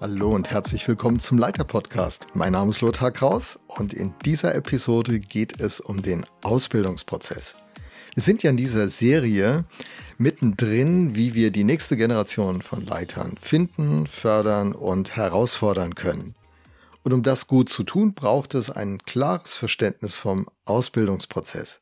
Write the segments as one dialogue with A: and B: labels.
A: Hallo und herzlich willkommen zum Leiter Podcast. Mein Name ist Lothar Kraus und in dieser Episode geht es um den Ausbildungsprozess. Wir sind ja in dieser Serie mittendrin, wie wir die nächste Generation von Leitern finden, fördern und herausfordern können. Und um das gut zu tun, braucht es ein klares Verständnis vom Ausbildungsprozess.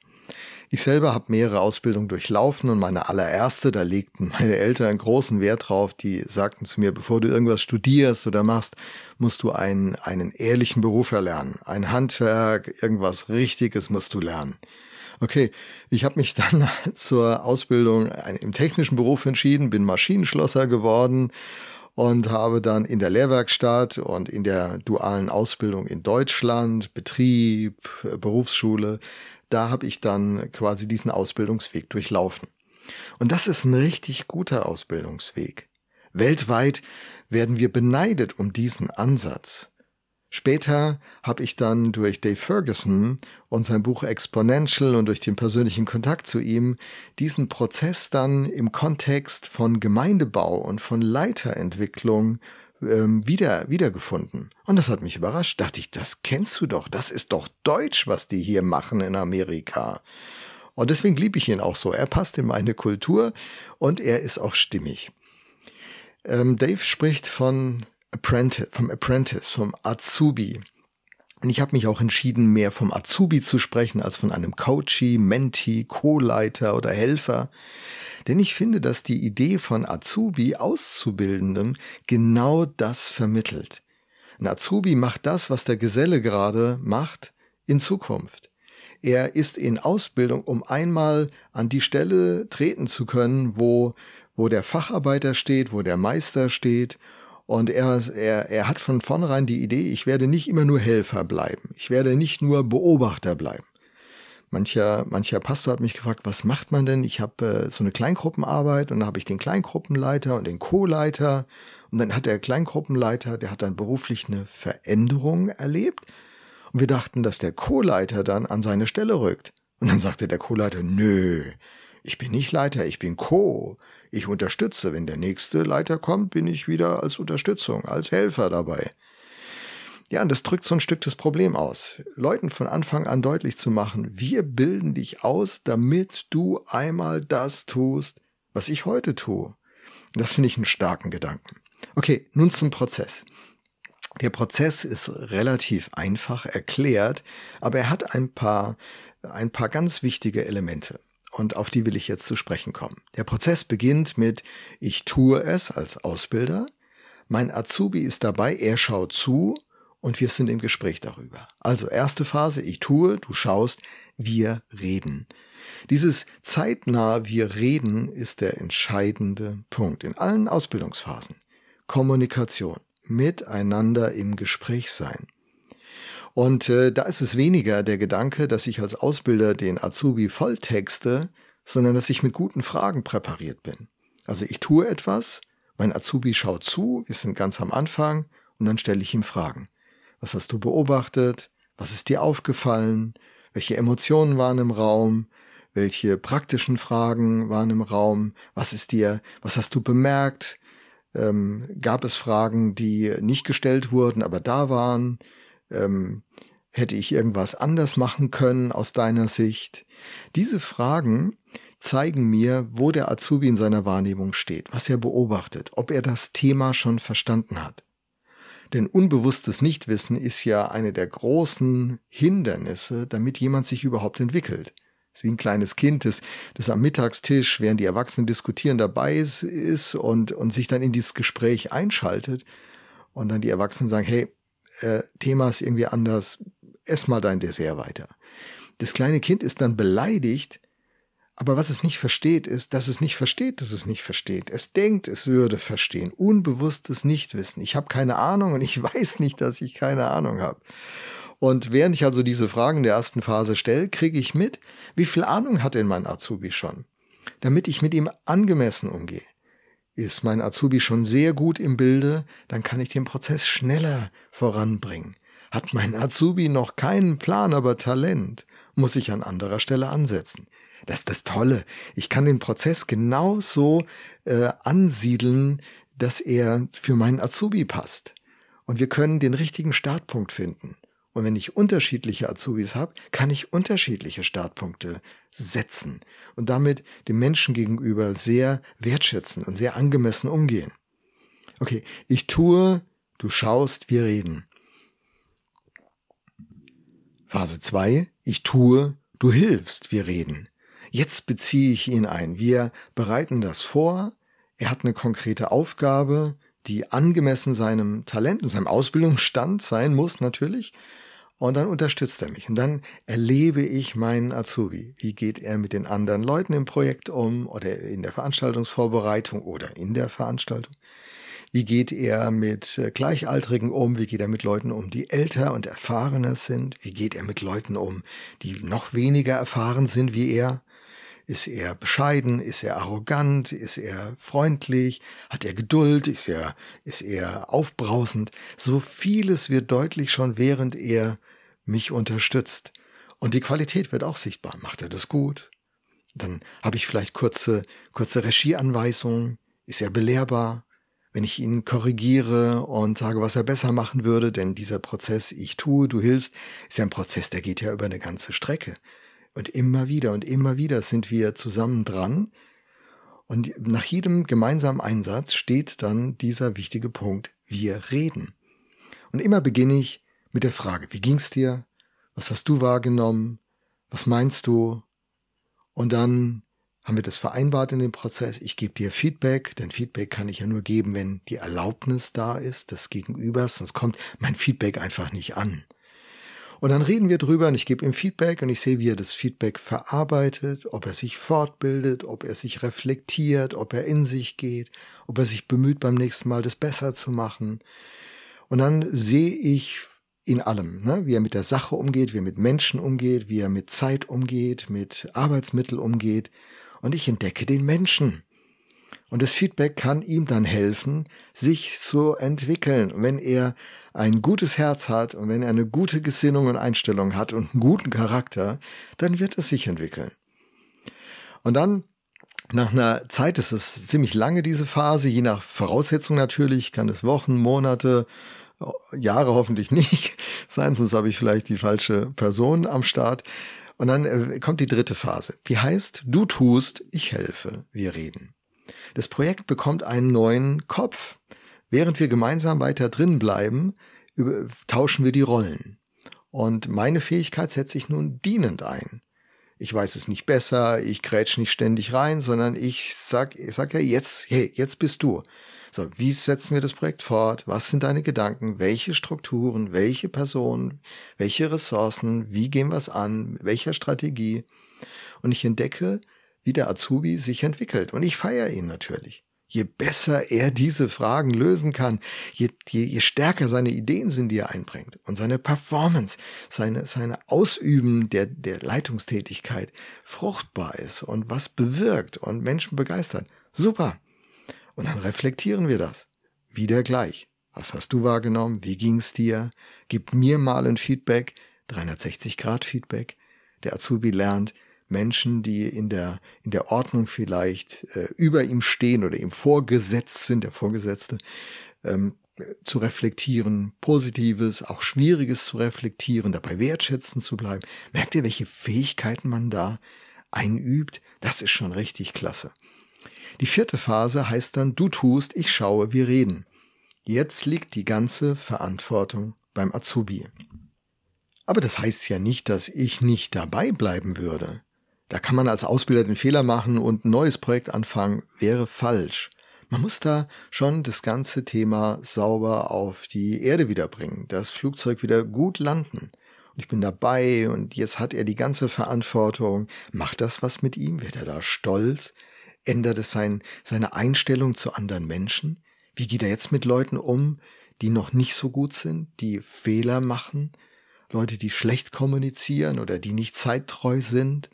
A: Ich selber habe mehrere Ausbildungen durchlaufen und meine allererste, da legten meine Eltern großen Wert drauf, die sagten zu mir, bevor du irgendwas studierst oder machst, musst du einen, einen ehrlichen Beruf erlernen. Ein Handwerk, irgendwas Richtiges musst du lernen. Okay, ich habe mich dann zur Ausbildung im technischen Beruf entschieden, bin Maschinenschlosser geworden und habe dann in der Lehrwerkstatt und in der dualen Ausbildung in Deutschland, Betrieb, Berufsschule, da habe ich dann quasi diesen Ausbildungsweg durchlaufen. Und das ist ein richtig guter Ausbildungsweg. Weltweit werden wir beneidet um diesen Ansatz. Später habe ich dann durch Dave Ferguson und sein Buch Exponential und durch den persönlichen Kontakt zu ihm diesen Prozess dann im Kontext von Gemeindebau und von Leiterentwicklung ähm, wieder, wiedergefunden. Und das hat mich überrascht. Dachte ich, das kennst du doch. Das ist doch Deutsch, was die hier machen in Amerika. Und deswegen liebe ich ihn auch so. Er passt in meine Kultur und er ist auch stimmig. Ähm, Dave spricht von Apprentice, vom Apprentice, vom Azubi. Und ich habe mich auch entschieden, mehr vom Azubi zu sprechen als von einem Coachee, Menti, Co-Leiter oder Helfer. Denn ich finde, dass die Idee von Azubi, Auszubildendem, genau das vermittelt. Ein Azubi macht das, was der Geselle gerade macht, in Zukunft. Er ist in Ausbildung, um einmal an die Stelle treten zu können, wo, wo der Facharbeiter steht, wo der Meister steht. Und er, er, er hat von vornherein die Idee, ich werde nicht immer nur Helfer bleiben. Ich werde nicht nur Beobachter bleiben. Mancher, mancher Pastor hat mich gefragt, was macht man denn? Ich habe äh, so eine Kleingruppenarbeit und dann habe ich den Kleingruppenleiter und den Co-Leiter. Und dann hat der Kleingruppenleiter, der hat dann beruflich eine Veränderung erlebt. Und wir dachten, dass der Co-Leiter dann an seine Stelle rückt. Und dann sagte der Co-Leiter, nö, ich bin nicht Leiter, ich bin Co. Ich unterstütze. Wenn der nächste Leiter kommt, bin ich wieder als Unterstützung, als Helfer dabei. Ja, und das drückt so ein Stück das Problem aus. Leuten von Anfang an deutlich zu machen, wir bilden dich aus, damit du einmal das tust, was ich heute tue. Das finde ich einen starken Gedanken. Okay, nun zum Prozess. Der Prozess ist relativ einfach erklärt, aber er hat ein paar, ein paar ganz wichtige Elemente. Und auf die will ich jetzt zu sprechen kommen. Der Prozess beginnt mit, ich tue es als Ausbilder. Mein Azubi ist dabei, er schaut zu und wir sind im Gespräch darüber. Also erste Phase, ich tue, du schaust, wir reden. Dieses zeitnah wir reden ist der entscheidende Punkt in allen Ausbildungsphasen. Kommunikation, miteinander im Gespräch sein. Und äh, da ist es weniger der Gedanke, dass ich als Ausbilder den Azubi volltexte, sondern dass ich mit guten Fragen präpariert bin. Also ich tue etwas, mein Azubi schaut zu, wir sind ganz am Anfang und dann stelle ich ihm Fragen. Was hast du beobachtet? Was ist dir aufgefallen? Welche Emotionen waren im Raum? Welche praktischen Fragen waren im Raum? Was ist dir, was hast du bemerkt? Ähm, gab es Fragen, die nicht gestellt wurden, aber da waren? Ähm, hätte ich irgendwas anders machen können aus deiner Sicht? Diese Fragen zeigen mir, wo der Azubi in seiner Wahrnehmung steht, was er beobachtet, ob er das Thema schon verstanden hat. Denn unbewusstes Nichtwissen ist ja eine der großen Hindernisse, damit jemand sich überhaupt entwickelt. Das ist wie ein kleines Kind, das, das am Mittagstisch, während die Erwachsenen diskutieren, dabei ist, und, und sich dann in dieses Gespräch einschaltet und dann die Erwachsenen sagen, hey, äh, Thema irgendwie anders, ess mal dein Dessert weiter. Das kleine Kind ist dann beleidigt, aber was es nicht versteht, ist, dass es nicht versteht, dass es nicht versteht. Es denkt, es würde verstehen. Unbewusstes Nichtwissen. Ich habe keine Ahnung und ich weiß nicht, dass ich keine Ahnung habe. Und während ich also diese Fragen der ersten Phase stelle, kriege ich mit, wie viel Ahnung hat denn mein Azubi schon? Damit ich mit ihm angemessen umgehe. Ist mein Azubi schon sehr gut im Bilde, dann kann ich den Prozess schneller voranbringen. Hat mein Azubi noch keinen Plan, aber Talent, muss ich an anderer Stelle ansetzen. Das ist das Tolle. Ich kann den Prozess genauso äh, ansiedeln, dass er für meinen Azubi passt. Und wir können den richtigen Startpunkt finden. Und wenn ich unterschiedliche Azubis habe, kann ich unterschiedliche Startpunkte setzen und damit dem Menschen gegenüber sehr wertschätzen und sehr angemessen umgehen. Okay, ich tue, du schaust, wir reden. Phase 2, ich tue, du hilfst, wir reden. Jetzt beziehe ich ihn ein. Wir bereiten das vor. Er hat eine konkrete Aufgabe, die angemessen seinem Talent und seinem Ausbildungsstand sein muss natürlich. Und dann unterstützt er mich. Und dann erlebe ich meinen Azubi. Wie geht er mit den anderen Leuten im Projekt um oder in der Veranstaltungsvorbereitung oder in der Veranstaltung? Wie geht er mit äh, Gleichaltrigen um? Wie geht er mit Leuten um, die älter und erfahrener sind? Wie geht er mit Leuten um, die noch weniger erfahren sind wie er? Ist er bescheiden? Ist er arrogant? Ist er freundlich? Hat er Geduld? Ist er, ist er aufbrausend? So vieles wird deutlich schon, während er mich unterstützt. Und die Qualität wird auch sichtbar. Macht er das gut? Dann habe ich vielleicht kurze, kurze Regieanweisungen. Ist er belehrbar? Wenn ich ihn korrigiere und sage, was er besser machen würde, denn dieser Prozess, ich tue, du hilfst, ist ja ein Prozess, der geht ja über eine ganze Strecke. Und immer wieder und immer wieder sind wir zusammen dran. Und nach jedem gemeinsamen Einsatz steht dann dieser wichtige Punkt, wir reden. Und immer beginne ich mit der Frage, wie ging's dir? Was hast du wahrgenommen? Was meinst du? Und dann haben wir das vereinbart in dem Prozess. Ich gebe dir Feedback, denn Feedback kann ich ja nur geben, wenn die Erlaubnis da ist des Gegenübers, sonst kommt mein Feedback einfach nicht an. Und dann reden wir drüber und ich gebe ihm Feedback und ich sehe, wie er das Feedback verarbeitet, ob er sich fortbildet, ob er sich reflektiert, ob er in sich geht, ob er sich bemüht, beim nächsten Mal das besser zu machen. Und dann sehe ich in allem, ne? wie er mit der Sache umgeht, wie er mit Menschen umgeht, wie er mit Zeit umgeht, mit Arbeitsmitteln umgeht. Und ich entdecke den Menschen. Und das Feedback kann ihm dann helfen, sich zu entwickeln. Wenn er ein gutes Herz hat und wenn er eine gute Gesinnung und Einstellung hat und einen guten Charakter, dann wird es sich entwickeln. Und dann nach einer Zeit ist es ziemlich lange, diese Phase, je nach Voraussetzung natürlich, kann es Wochen, Monate, Jahre hoffentlich nicht sein, sonst habe ich vielleicht die falsche Person am Start. Und dann äh, kommt die dritte Phase. Die heißt, du tust, ich helfe, wir reden. Das Projekt bekommt einen neuen Kopf. Während wir gemeinsam weiter drin bleiben, tauschen wir die Rollen. Und meine Fähigkeit setze ich nun dienend ein. Ich weiß es nicht besser, ich grätsch nicht ständig rein, sondern ich sag, ich sag ja jetzt, hey, jetzt bist du. So, wie setzen wir das Projekt fort? Was sind deine Gedanken? Welche Strukturen? Welche Personen? Welche Ressourcen? Wie gehen wir es an? Welcher Strategie? Und ich entdecke, wie der Azubi sich entwickelt. Und ich feiere ihn natürlich. Je besser er diese Fragen lösen kann, je, je, je stärker seine Ideen sind, die er einbringt und seine Performance, seine, seine Ausüben der, der Leitungstätigkeit fruchtbar ist und was bewirkt und Menschen begeistert. Super. Und dann reflektieren wir das. Wieder gleich. Was hast du wahrgenommen? Wie ging's dir? Gib mir mal ein Feedback, 360 Grad Feedback. Der Azubi lernt, Menschen, die in der, in der Ordnung vielleicht äh, über ihm stehen oder ihm vorgesetzt sind, der Vorgesetzte, ähm, zu reflektieren, Positives, auch Schwieriges zu reflektieren, dabei wertschätzend zu bleiben. Merkt ihr, welche Fähigkeiten man da einübt? Das ist schon richtig klasse. Die vierte Phase heißt dann, du tust, ich schaue, wir reden. Jetzt liegt die ganze Verantwortung beim Azubi. Aber das heißt ja nicht, dass ich nicht dabei bleiben würde. Da kann man als Ausbilder den Fehler machen und ein neues Projekt anfangen, wäre falsch. Man muss da schon das ganze Thema sauber auf die Erde wiederbringen, das Flugzeug wieder gut landen. Und ich bin dabei und jetzt hat er die ganze Verantwortung. Macht das was mit ihm? Wird er da stolz? Ändert es sein, seine Einstellung zu anderen Menschen? Wie geht er jetzt mit Leuten um, die noch nicht so gut sind, die Fehler machen? Leute, die schlecht kommunizieren oder die nicht zeittreu sind?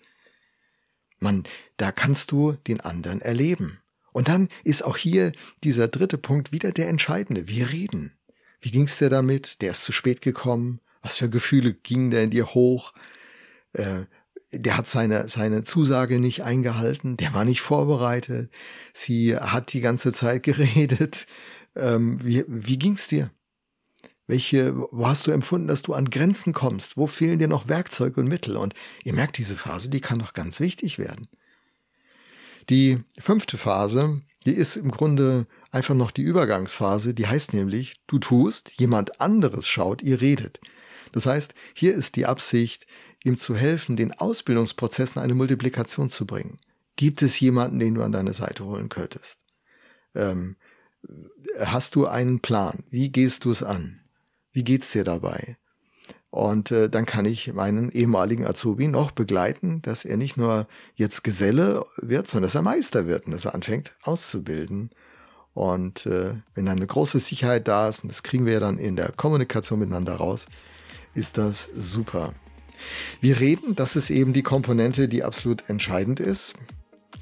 A: Man, da kannst du den anderen erleben. Und dann ist auch hier dieser dritte Punkt wieder der entscheidende. Wir reden. Wie ging's dir damit? Der ist zu spät gekommen. Was für Gefühle gingen da in dir hoch? Äh, der hat seine, seine Zusage nicht eingehalten, der war nicht vorbereitet, sie hat die ganze Zeit geredet. Ähm, wie wie ging's dir? Welche, wo hast du empfunden, dass du an Grenzen kommst? Wo fehlen dir noch Werkzeuge und Mittel? Und ihr merkt, diese Phase, die kann doch ganz wichtig werden. Die fünfte Phase, die ist im Grunde einfach noch die Übergangsphase, die heißt nämlich, du tust, jemand anderes schaut, ihr redet. Das heißt, hier ist die Absicht, ihm zu helfen, den Ausbildungsprozess in eine Multiplikation zu bringen. Gibt es jemanden, den du an deine Seite holen könntest? Ähm, hast du einen Plan? Wie gehst du es an? Wie geht's dir dabei? Und äh, dann kann ich meinen ehemaligen Azubi noch begleiten, dass er nicht nur jetzt Geselle wird, sondern dass er Meister wird und dass er anfängt auszubilden. Und äh, wenn dann eine große Sicherheit da ist, und das kriegen wir ja dann in der Kommunikation miteinander raus, ist das super. Wir reden, das ist eben die Komponente, die absolut entscheidend ist.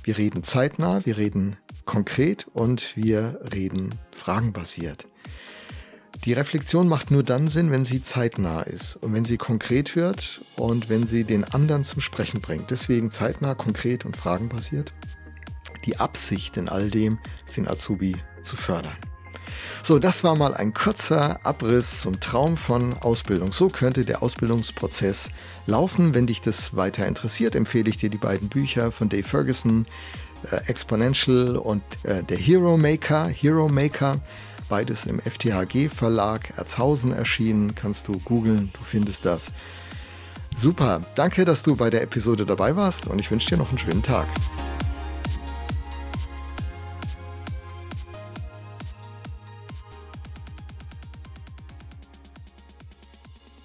A: Wir reden zeitnah, wir reden konkret und wir reden fragenbasiert. Die Reflexion macht nur dann Sinn, wenn sie zeitnah ist und wenn sie konkret wird und wenn sie den anderen zum Sprechen bringt. Deswegen zeitnah, konkret und fragenbasiert. Die Absicht in all dem ist den Azubi zu fördern. So, das war mal ein kurzer Abriss zum Traum von Ausbildung. So könnte der Ausbildungsprozess laufen. Wenn dich das weiter interessiert, empfehle ich dir die beiden Bücher von Dave Ferguson, äh, Exponential und äh, der Hero Maker. Hero Maker, beides im FTHG Verlag Erzhausen erschienen. Kannst du googeln, du findest das. Super, danke, dass du bei der Episode dabei warst und ich wünsche dir noch einen schönen Tag.